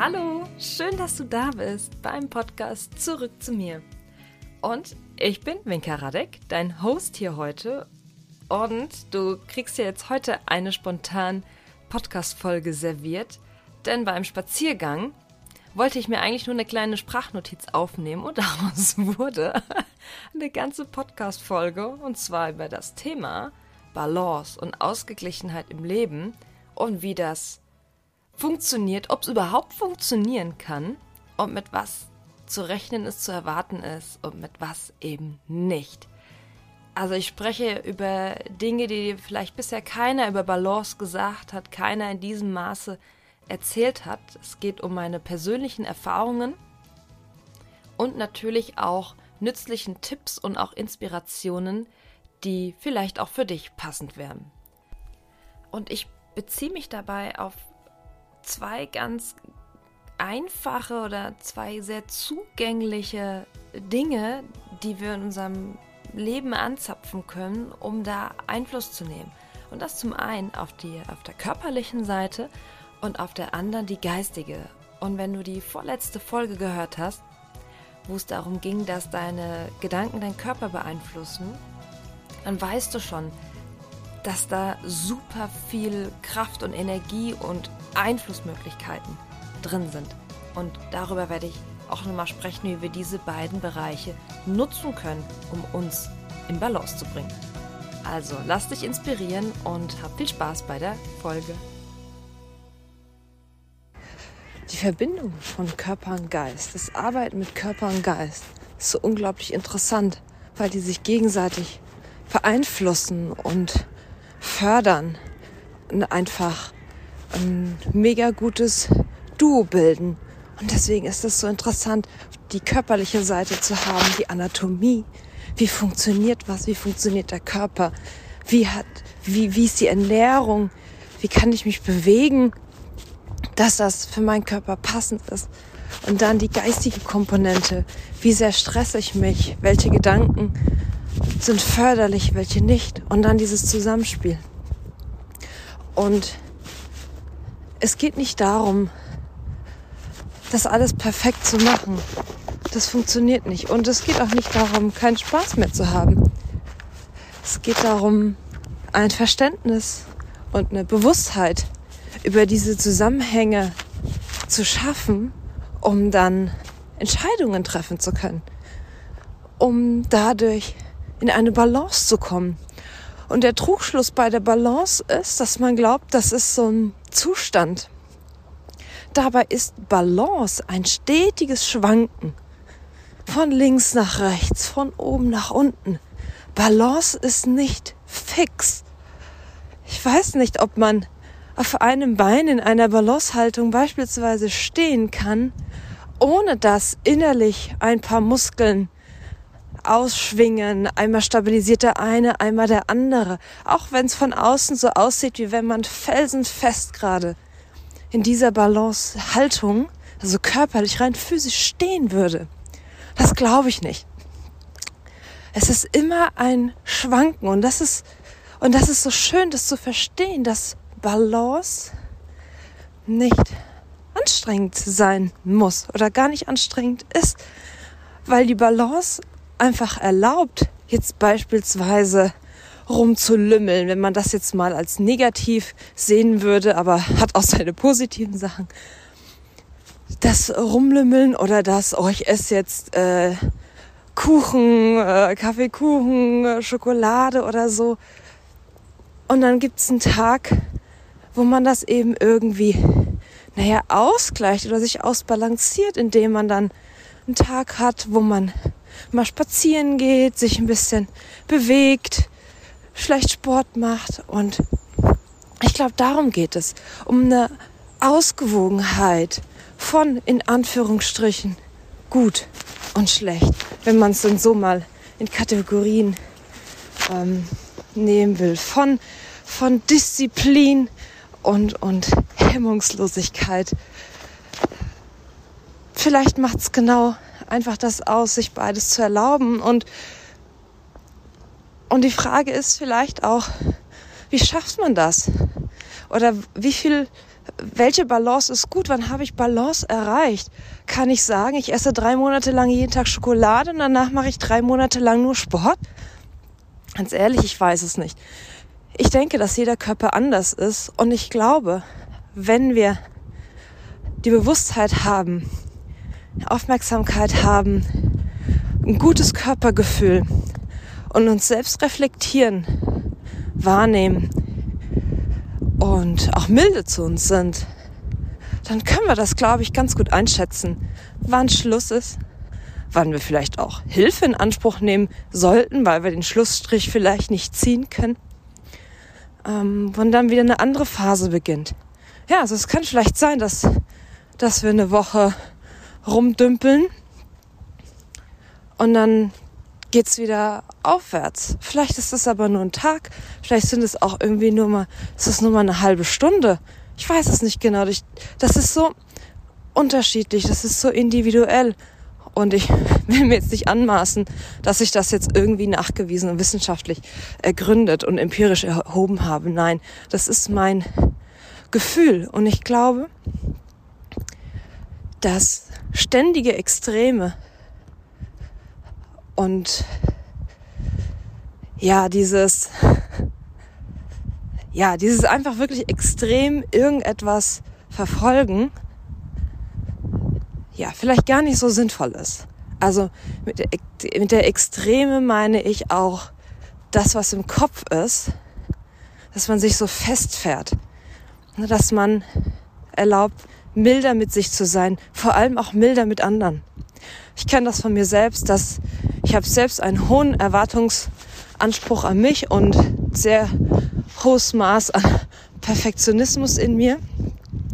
Hallo, schön, dass du da bist beim Podcast Zurück zu mir. Und ich bin Winka Radek, dein Host hier heute. Und du kriegst ja jetzt heute eine spontan Podcast-Folge serviert, denn beim Spaziergang wollte ich mir eigentlich nur eine kleine Sprachnotiz aufnehmen und daraus wurde eine ganze Podcast-Folge und zwar über das Thema Balance und Ausgeglichenheit im Leben und wie das funktioniert, ob es überhaupt funktionieren kann und mit was zu rechnen ist, zu erwarten ist und mit was eben nicht. Also ich spreche über Dinge, die vielleicht bisher keiner über Balance gesagt hat, keiner in diesem Maße erzählt hat. Es geht um meine persönlichen Erfahrungen und natürlich auch nützlichen Tipps und auch Inspirationen, die vielleicht auch für dich passend wären. Und ich beziehe mich dabei auf zwei ganz einfache oder zwei sehr zugängliche Dinge, die wir in unserem Leben anzapfen können, um da Einfluss zu nehmen. Und das zum einen auf, die, auf der körperlichen Seite und auf der anderen die geistige. Und wenn du die vorletzte Folge gehört hast, wo es darum ging, dass deine Gedanken deinen Körper beeinflussen, dann weißt du schon, dass da super viel Kraft und Energie und Einflussmöglichkeiten drin sind. Und darüber werde ich auch nochmal sprechen, wie wir diese beiden Bereiche nutzen können, um uns in Balance zu bringen. Also lass dich inspirieren und hab viel Spaß bei der Folge. Die Verbindung von Körper und Geist, das Arbeiten mit Körper und Geist, ist so unglaublich interessant, weil die sich gegenseitig beeinflussen und fördern und einfach ein mega gutes Duo bilden. Und deswegen ist es so interessant, die körperliche Seite zu haben, die Anatomie. Wie funktioniert was? Wie funktioniert der Körper? Wie hat, wie, wie ist die Ernährung? Wie kann ich mich bewegen, dass das für meinen Körper passend ist? Und dann die geistige Komponente. Wie sehr stresse ich mich? Welche Gedanken sind förderlich, welche nicht? Und dann dieses Zusammenspiel. Und es geht nicht darum, das alles perfekt zu machen. Das funktioniert nicht. Und es geht auch nicht darum, keinen Spaß mehr zu haben. Es geht darum, ein Verständnis und eine Bewusstheit über diese Zusammenhänge zu schaffen, um dann Entscheidungen treffen zu können, um dadurch in eine Balance zu kommen. Und der Trugschluss bei der Balance ist, dass man glaubt, das ist so ein Zustand. Dabei ist Balance ein stetiges Schwanken. Von links nach rechts, von oben nach unten. Balance ist nicht fix. Ich weiß nicht, ob man auf einem Bein in einer Balancehaltung beispielsweise stehen kann, ohne dass innerlich ein paar Muskeln ausschwingen. Einmal stabilisiert der eine, einmal der andere. Auch wenn es von außen so aussieht, wie wenn man felsenfest gerade in dieser Balancehaltung, also körperlich rein physisch stehen würde. Das glaube ich nicht. Es ist immer ein Schwanken und das ist, und das ist so schön, das zu verstehen, dass Balance nicht anstrengend sein muss oder gar nicht anstrengend ist, weil die Balance einfach erlaubt, jetzt beispielsweise rumzulümmeln, wenn man das jetzt mal als negativ sehen würde, aber hat auch seine positiven Sachen. Das Rumlümmeln oder das, oh, ich esse jetzt äh, Kuchen, äh, Kaffeekuchen, äh, Schokolade oder so. Und dann gibt's einen Tag, wo man das eben irgendwie, naja, ausgleicht oder sich ausbalanciert, indem man dann einen Tag hat, wo man mal spazieren geht, sich ein bisschen bewegt, schlecht Sport macht. Und ich glaube, darum geht es. Um eine Ausgewogenheit von, in Anführungsstrichen, gut und schlecht. Wenn man es dann so mal in Kategorien ähm, nehmen will. Von, von Disziplin und, und Hemmungslosigkeit. Vielleicht macht es genau einfach das aus, sich beides zu erlauben. Und, und die Frage ist vielleicht auch, wie schafft man das? Oder wie viel welche Balance ist gut? Wann habe ich Balance erreicht? Kann ich sagen, ich esse drei Monate lang jeden Tag Schokolade und danach mache ich drei Monate lang nur Sport? Ganz ehrlich, ich weiß es nicht. Ich denke, dass jeder Körper anders ist und ich glaube, wenn wir die Bewusstheit haben, Aufmerksamkeit haben, ein gutes Körpergefühl und uns selbst reflektieren, wahrnehmen und auch milde zu uns sind, dann können wir das, glaube ich, ganz gut einschätzen, wann Schluss ist, wann wir vielleicht auch Hilfe in Anspruch nehmen sollten, weil wir den Schlussstrich vielleicht nicht ziehen können, ähm, wann dann wieder eine andere Phase beginnt. Ja, also es kann vielleicht sein, dass, dass wir eine Woche rumdümpeln und dann geht's wieder aufwärts. Vielleicht ist es aber nur ein Tag, vielleicht sind es auch irgendwie nur mal, ist es nur mal eine halbe Stunde. Ich weiß es nicht genau. Das ist so unterschiedlich, das ist so individuell. Und ich will mir jetzt nicht anmaßen, dass ich das jetzt irgendwie nachgewiesen und wissenschaftlich ergründet und empirisch erhoben habe. Nein, das ist mein Gefühl. Und ich glaube, dass ständige Extreme und ja, dieses, ja, dieses einfach wirklich extrem irgendetwas verfolgen, ja, vielleicht gar nicht so sinnvoll ist. Also mit der, mit der Extreme meine ich auch das, was im Kopf ist, dass man sich so festfährt, ne, dass man erlaubt, milder mit sich zu sein, vor allem auch milder mit anderen. Ich kenne das von mir selbst, dass ich habe selbst einen hohen Erwartungsanspruch an mich und sehr hohes Maß an Perfektionismus in mir,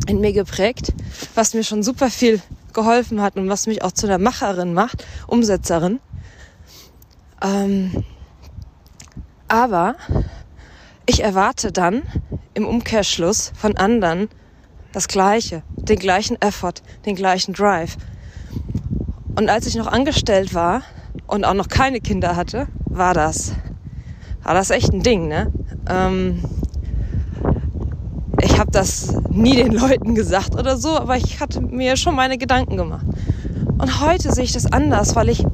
in mir geprägt, was mir schon super viel geholfen hat und was mich auch zu einer Macherin macht, Umsetzerin. Ähm, aber ich erwarte dann im Umkehrschluss von anderen das Gleiche, den gleichen Effort, den gleichen Drive. Und als ich noch angestellt war und auch noch keine Kinder hatte, war das, war das echt ein Ding, ne? Ähm, ich habe das nie den Leuten gesagt oder so, aber ich hatte mir schon meine Gedanken gemacht. Und heute sehe ich das anders, weil ich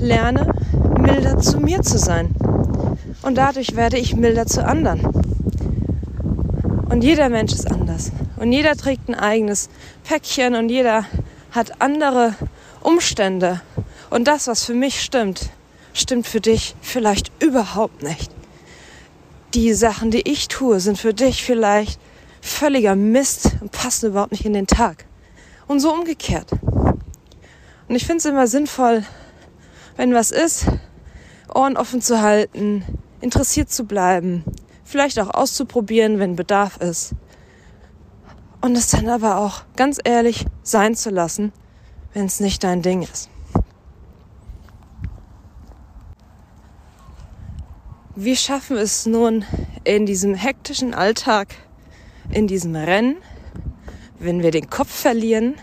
lerne, milder zu mir zu sein. Und dadurch werde ich milder zu anderen. Und jeder Mensch ist anders. Und jeder trägt ein eigenes Päckchen und jeder hat andere Umstände und das, was für mich stimmt, stimmt für dich vielleicht überhaupt nicht. Die Sachen, die ich tue, sind für dich vielleicht völliger Mist und passen überhaupt nicht in den Tag. Und so umgekehrt. Und ich finde es immer sinnvoll, wenn was ist, Ohren offen zu halten, interessiert zu bleiben, vielleicht auch auszuprobieren, wenn Bedarf ist. Und es dann aber auch ganz ehrlich sein zu lassen wenn es nicht dein Ding ist. Wir schaffen es nun in diesem hektischen Alltag, in diesem Rennen, wenn wir den Kopf verlieren,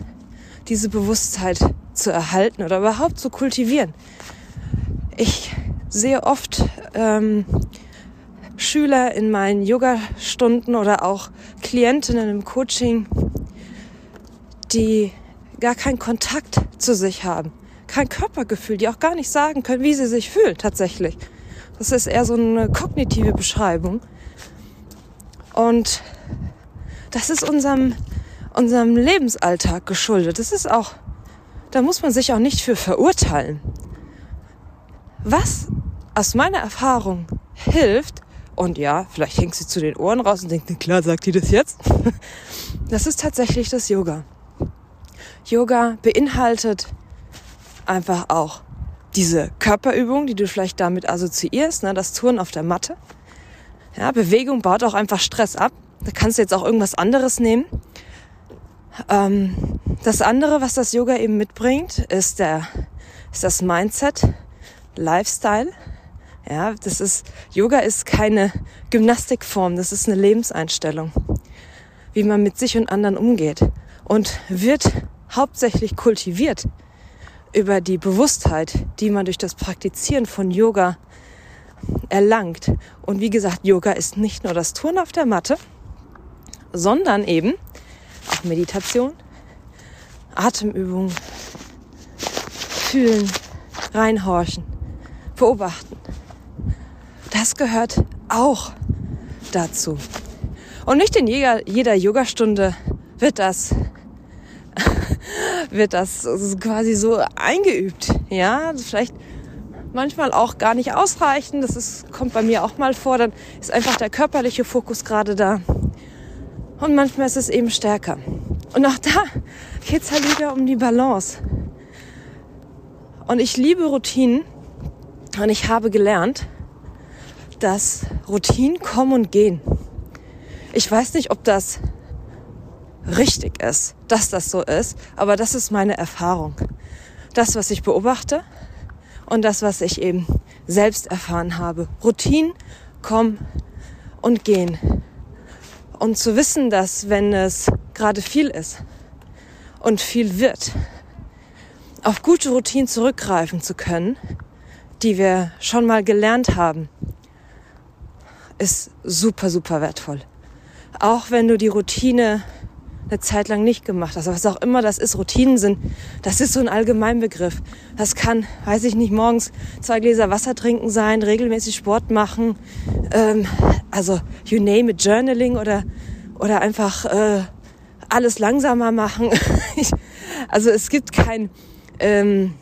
diese Bewusstheit zu erhalten oder überhaupt zu kultivieren. Ich sehe oft ähm, Schüler in meinen Yoga-Stunden oder auch Klientinnen im Coaching, die gar keinen Kontakt zu sich haben, kein Körpergefühl, die auch gar nicht sagen können, wie sie sich fühlen tatsächlich. Das ist eher so eine kognitive Beschreibung. Und das ist unserem, unserem Lebensalltag geschuldet. Das ist auch, da muss man sich auch nicht für verurteilen. Was aus meiner Erfahrung hilft, und ja, vielleicht hängt sie zu den Ohren raus und denkt, klar, sagt die das jetzt. Das ist tatsächlich das Yoga. Yoga beinhaltet einfach auch diese Körperübung, die du vielleicht damit assoziierst, ne, das Touren auf der Matte. Ja, Bewegung baut auch einfach Stress ab. Da kannst du jetzt auch irgendwas anderes nehmen. Ähm, das andere, was das Yoga eben mitbringt, ist der, ist das Mindset, Lifestyle. Ja, das ist, Yoga ist keine Gymnastikform, das ist eine Lebenseinstellung. Wie man mit sich und anderen umgeht. Und wird hauptsächlich kultiviert über die Bewusstheit, die man durch das Praktizieren von Yoga erlangt. Und wie gesagt, Yoga ist nicht nur das Turnen auf der Matte, sondern eben auch Meditation, Atemübungen, fühlen, reinhorchen, beobachten. Das gehört auch dazu. Und nicht in jeder, jeder Yogastunde wird das, wird das quasi so eingeübt. Ja, vielleicht manchmal auch gar nicht ausreichen. Das ist, kommt bei mir auch mal vor. Dann ist einfach der körperliche Fokus gerade da. Und manchmal ist es eben stärker. Und auch da geht es halt wieder um die Balance. Und ich liebe Routinen. Und ich habe gelernt, dass Routinen kommen und gehen. Ich weiß nicht, ob das richtig ist, dass das so ist, aber das ist meine Erfahrung. Das, was ich beobachte und das, was ich eben selbst erfahren habe. Routinen kommen und gehen. Und zu wissen, dass wenn es gerade viel ist und viel wird, auf gute Routinen zurückgreifen zu können, die wir schon mal gelernt haben, ist super, super wertvoll. Auch wenn du die Routine eine Zeit lang nicht gemacht hast, was auch immer das ist, Routinen sind, das ist so ein Allgemeinbegriff. Das kann, weiß ich nicht, morgens zwei Gläser Wasser trinken sein, regelmäßig Sport machen, ähm, also you name it, Journaling oder, oder einfach äh, alles langsamer machen. also es gibt kein, ähm,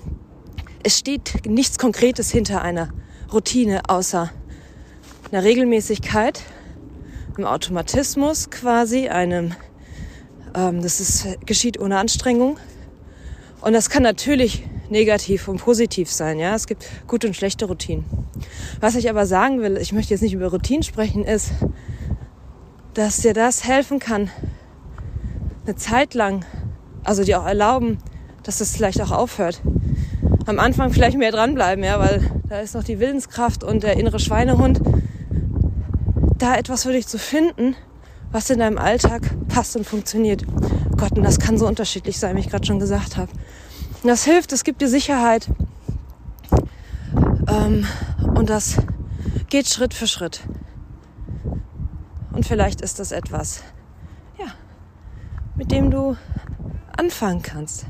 es steht nichts Konkretes hinter einer Routine außer einer Regelmäßigkeit einem Automatismus quasi, einem, ähm, das ist, geschieht ohne Anstrengung. Und das kann natürlich negativ und positiv sein, ja. Es gibt gute und schlechte Routinen. Was ich aber sagen will, ich möchte jetzt nicht über Routinen sprechen, ist, dass dir das helfen kann, eine Zeit lang, also dir auch erlauben, dass es vielleicht auch aufhört. Am Anfang vielleicht mehr dranbleiben, ja, weil da ist noch die Willenskraft und der innere Schweinehund da etwas für dich zu finden, was in deinem Alltag passt und funktioniert. Gott, und das kann so unterschiedlich sein, wie ich gerade schon gesagt habe. Das hilft, es gibt dir Sicherheit. Ähm, und das geht Schritt für Schritt. Und vielleicht ist das etwas, ja, mit dem du anfangen kannst.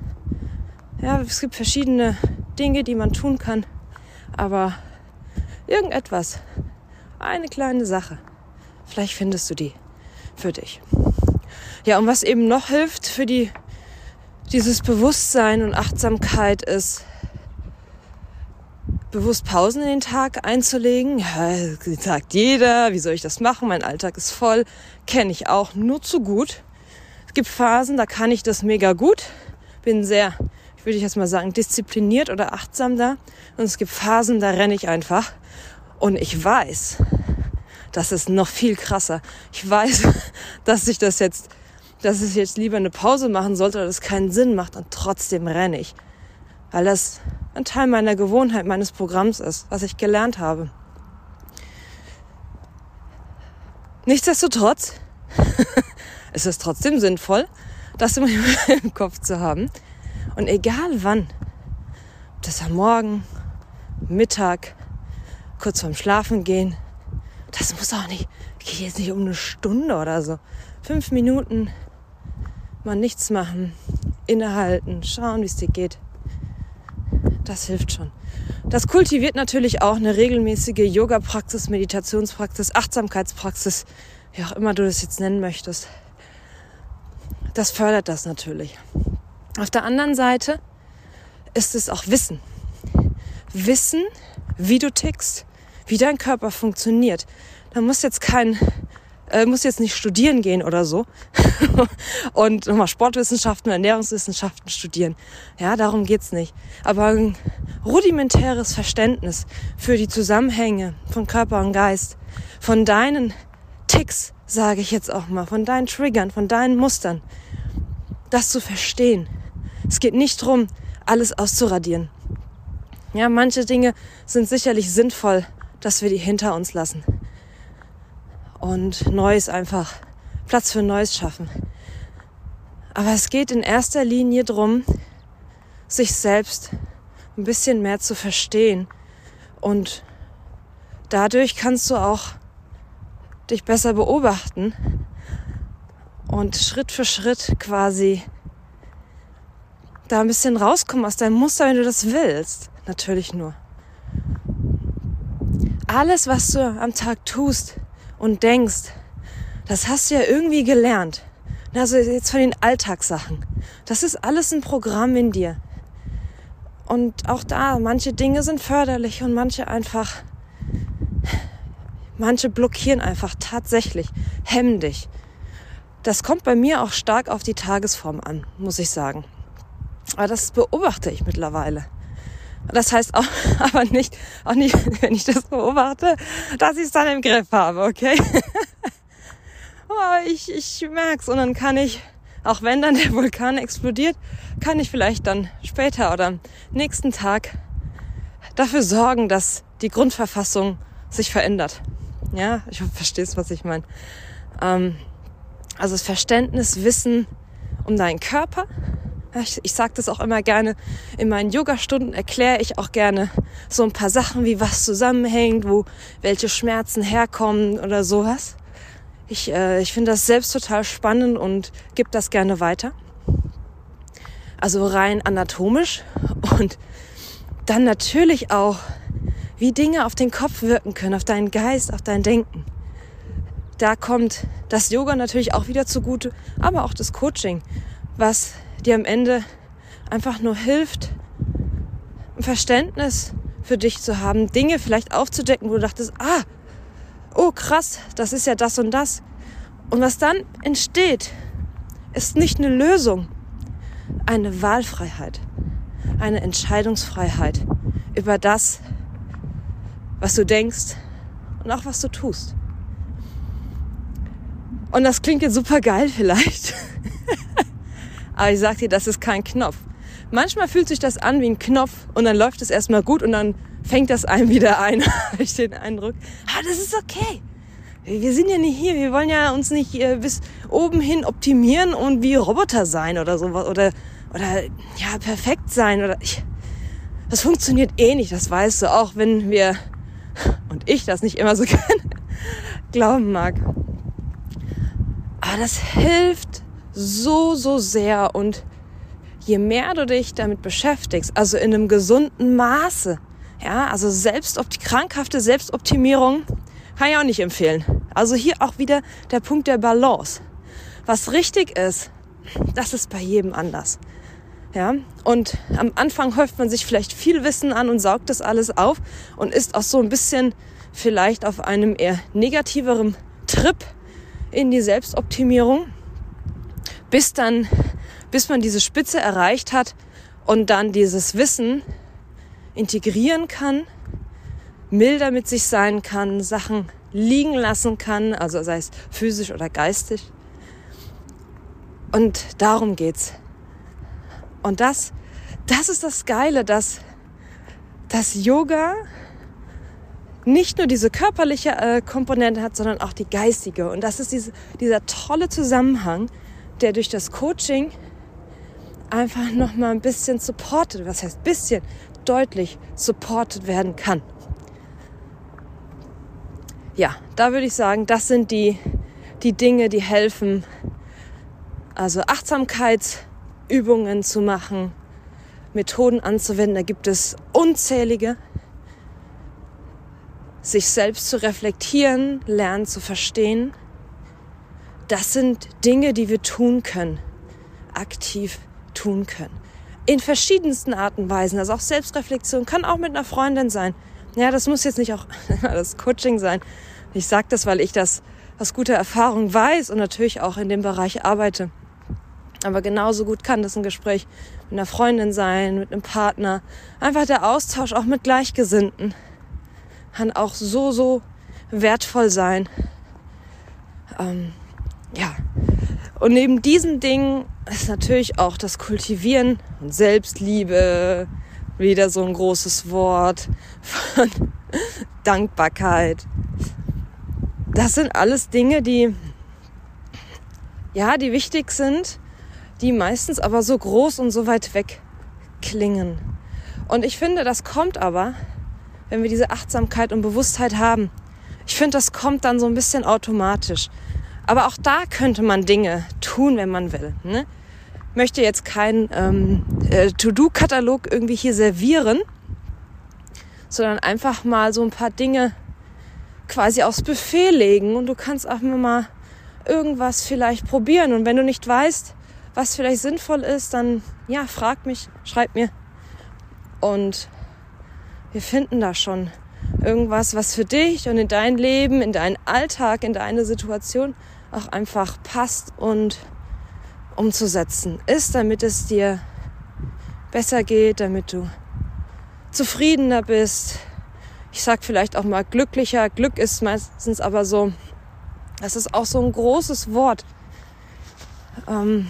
Ja, es gibt verschiedene Dinge, die man tun kann, aber irgendetwas, eine kleine Sache, Vielleicht findest du die für dich. Ja, und was eben noch hilft für die, dieses Bewusstsein und Achtsamkeit ist, bewusst Pausen in den Tag einzulegen. Ja, sagt jeder, wie soll ich das machen? Mein Alltag ist voll. Kenne ich auch nur zu gut. Es gibt Phasen, da kann ich das mega gut. Bin sehr, ich würde jetzt mal sagen, diszipliniert oder achtsam da. Und es gibt Phasen, da renne ich einfach. Und ich weiß, das ist noch viel krasser. Ich weiß, dass ich das jetzt, dass ich jetzt lieber eine Pause machen sollte oder das keinen Sinn macht und trotzdem renne ich. Weil das ein Teil meiner Gewohnheit, meines Programms ist, was ich gelernt habe. Nichtsdestotrotz ist es trotzdem sinnvoll, das immer im Kopf zu haben. Und egal wann, ob das am Morgen, Mittag, kurz vorm Schlafen gehen, das muss auch nicht, geht jetzt nicht um eine Stunde oder so. Fünf Minuten mal nichts machen, innehalten, schauen, wie es dir geht. Das hilft schon. Das kultiviert natürlich auch eine regelmäßige Yoga-Praxis, Meditationspraxis, Achtsamkeitspraxis, wie auch immer du das jetzt nennen möchtest. Das fördert das natürlich. Auf der anderen Seite ist es auch Wissen. Wissen, wie du tickst, wie dein Körper funktioniert. Da muss jetzt kein, äh, muss jetzt nicht studieren gehen oder so und nochmal Sportwissenschaften, Ernährungswissenschaften studieren. Ja, darum geht's nicht. Aber ein rudimentäres Verständnis für die Zusammenhänge von Körper und Geist, von deinen Ticks, sage ich jetzt auch mal, von deinen Triggern, von deinen Mustern, das zu verstehen. Es geht nicht drum, alles auszuradieren. Ja, manche Dinge sind sicherlich sinnvoll dass wir die hinter uns lassen und Neues einfach Platz für Neues schaffen. Aber es geht in erster Linie darum, sich selbst ein bisschen mehr zu verstehen und dadurch kannst du auch dich besser beobachten und Schritt für Schritt quasi da ein bisschen rauskommen aus deinem Muster, wenn du das willst. Natürlich nur. Alles, was du am Tag tust und denkst, das hast du ja irgendwie gelernt. Also jetzt von den Alltagssachen. Das ist alles ein Programm in dir. Und auch da, manche Dinge sind förderlich und manche einfach, manche blockieren einfach tatsächlich, hemmen dich. Das kommt bei mir auch stark auf die Tagesform an, muss ich sagen. Aber das beobachte ich mittlerweile. Das heißt auch, aber nicht, auch nicht, wenn ich das beobachte, dass ich es dann im Griff habe, okay? aber ich, ich merk's und dann kann ich, auch wenn dann der Vulkan explodiert, kann ich vielleicht dann später oder am nächsten Tag dafür sorgen, dass die Grundverfassung sich verändert. Ja, ich hoffe, verstehst, was ich meine. Ähm, also das Verständnis, Wissen um deinen Körper. Ich, ich sage das auch immer gerne in meinen Yoga-Stunden, erkläre ich auch gerne so ein paar Sachen, wie was zusammenhängt, wo welche Schmerzen herkommen oder sowas. Ich, äh, ich finde das selbst total spannend und gebe das gerne weiter. Also rein anatomisch und dann natürlich auch, wie Dinge auf den Kopf wirken können, auf deinen Geist, auf dein Denken. Da kommt das Yoga natürlich auch wieder zugute, aber auch das Coaching, was dir am Ende einfach nur hilft, ein Verständnis für dich zu haben, Dinge vielleicht aufzudecken, wo du dachtest, ah, oh krass, das ist ja das und das. Und was dann entsteht, ist nicht eine Lösung, eine Wahlfreiheit, eine Entscheidungsfreiheit über das, was du denkst und auch was du tust. Und das klingt jetzt super geil vielleicht. Aber ich sag dir, das ist kein Knopf. Manchmal fühlt sich das an wie ein Knopf und dann läuft es erstmal gut und dann fängt das einem wieder ein, ich den Eindruck. Ah, das ist okay. Wir sind ja nicht hier, wir wollen ja uns nicht äh, bis oben hin optimieren und wie Roboter sein oder sowas oder oder ja perfekt sein oder ich, das funktioniert eh nicht, das weißt du auch, wenn wir und ich das nicht immer so gerne glauben mag. Aber das hilft so so sehr und je mehr du dich damit beschäftigst, also in einem gesunden Maße, ja, also selbst die krankhafte Selbstoptimierung kann ich auch nicht empfehlen. Also hier auch wieder der Punkt der Balance. Was richtig ist, das ist bei jedem anders. Ja, und am Anfang häuft man sich vielleicht viel Wissen an und saugt das alles auf und ist auch so ein bisschen vielleicht auf einem eher negativeren Trip in die Selbstoptimierung, bis dann bis man diese Spitze erreicht hat und dann dieses Wissen integrieren kann, milder mit sich sein kann, Sachen liegen lassen kann, also sei es physisch oder geistig. Und darum geht's. Und das, das ist das Geile, dass, dass Yoga nicht nur diese körperliche äh, Komponente hat, sondern auch die geistige. Und das ist diese, dieser tolle Zusammenhang, der durch das Coaching einfach noch mal ein bisschen supported, was heißt bisschen, deutlich supported werden kann. Ja, da würde ich sagen, das sind die, die Dinge, die helfen, also Achtsamkeitsübungen zu machen, Methoden anzuwenden. Da gibt es unzählige. Sich selbst zu reflektieren, lernen zu verstehen. Das sind Dinge, die wir tun können, aktiv tun können. In verschiedensten Arten und Weisen. Also auch Selbstreflexion kann auch mit einer Freundin sein. Ja, das muss jetzt nicht auch das Coaching sein. Ich sage das, weil ich das aus guter Erfahrung weiß und natürlich auch in dem Bereich arbeite. Aber genauso gut kann das ein Gespräch mit einer Freundin sein, mit einem Partner. Einfach der Austausch auch mit Gleichgesinnten kann auch so, so wertvoll sein. Ähm, ja, und neben diesen Dingen ist natürlich auch das Kultivieren und Selbstliebe wieder so ein großes Wort von Dankbarkeit. Das sind alles Dinge, die ja, die wichtig sind, die meistens aber so groß und so weit weg klingen. Und ich finde, das kommt aber, wenn wir diese Achtsamkeit und Bewusstheit haben. Ich finde, das kommt dann so ein bisschen automatisch. Aber auch da könnte man Dinge tun, wenn man will. Ne? Möchte jetzt keinen ähm, äh, To-Do-Katalog irgendwie hier servieren, sondern einfach mal so ein paar Dinge quasi aufs Buffet legen und du kannst auch mal irgendwas vielleicht probieren. Und wenn du nicht weißt, was vielleicht sinnvoll ist, dann ja, frag mich, schreib mir. Und wir finden da schon irgendwas, was für dich und in dein Leben, in deinen Alltag, in deine Situation auch einfach passt und umzusetzen ist, damit es dir besser geht, damit du zufriedener bist. Ich sag vielleicht auch mal glücklicher. Glück ist meistens aber so, das ist auch so ein großes Wort. Ähm,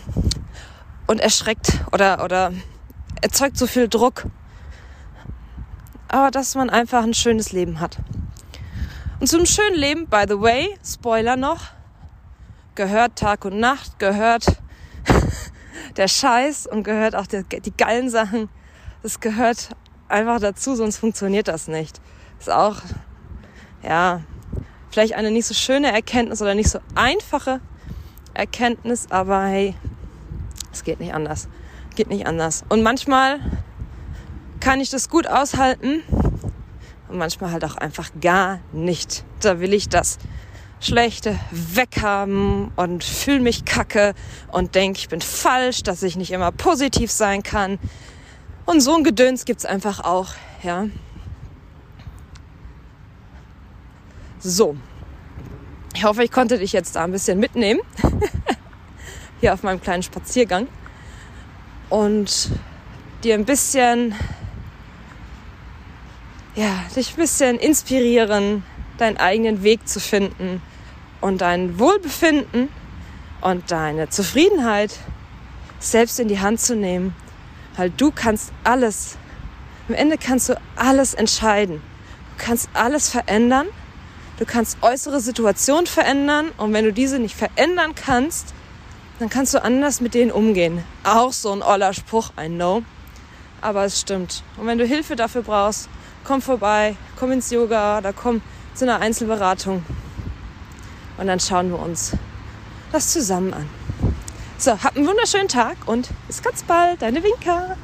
und erschreckt oder, oder erzeugt so viel Druck. Aber dass man einfach ein schönes Leben hat. Und zum schönen Leben, by the way, Spoiler noch, gehört Tag und Nacht, gehört der Scheiß und gehört auch die, die geilen Sachen. Das gehört einfach dazu, sonst funktioniert das nicht. Ist auch, ja, vielleicht eine nicht so schöne Erkenntnis oder nicht so einfache Erkenntnis, aber hey, es geht nicht anders. Geht nicht anders. Und manchmal kann ich das gut aushalten und manchmal halt auch einfach gar nicht. Da will ich das Schlechte weghaben und fühle mich kacke und denke, ich bin falsch, dass ich nicht immer positiv sein kann. Und so ein Gedöns gibt's einfach auch, ja. So. Ich hoffe, ich konnte dich jetzt da ein bisschen mitnehmen. Hier auf meinem kleinen Spaziergang. Und dir ein bisschen, ja, dich ein bisschen inspirieren, deinen eigenen Weg zu finden und dein Wohlbefinden und deine Zufriedenheit selbst in die Hand zu nehmen. Weil du kannst alles, am Ende kannst du alles entscheiden. Du kannst alles verändern Du kannst äußere Situationen verändern und wenn du diese nicht verändern kannst, dann kannst du anders mit denen umgehen. Auch so ein oller Spruch, I know. Aber es stimmt. Und wenn du Hilfe dafür brauchst, komm vorbei, komm ins Yoga oder komm zu einer Einzelberatung. Und dann schauen wir uns das zusammen an. So, hab einen wunderschönen Tag und bis ganz bald, deine Winker.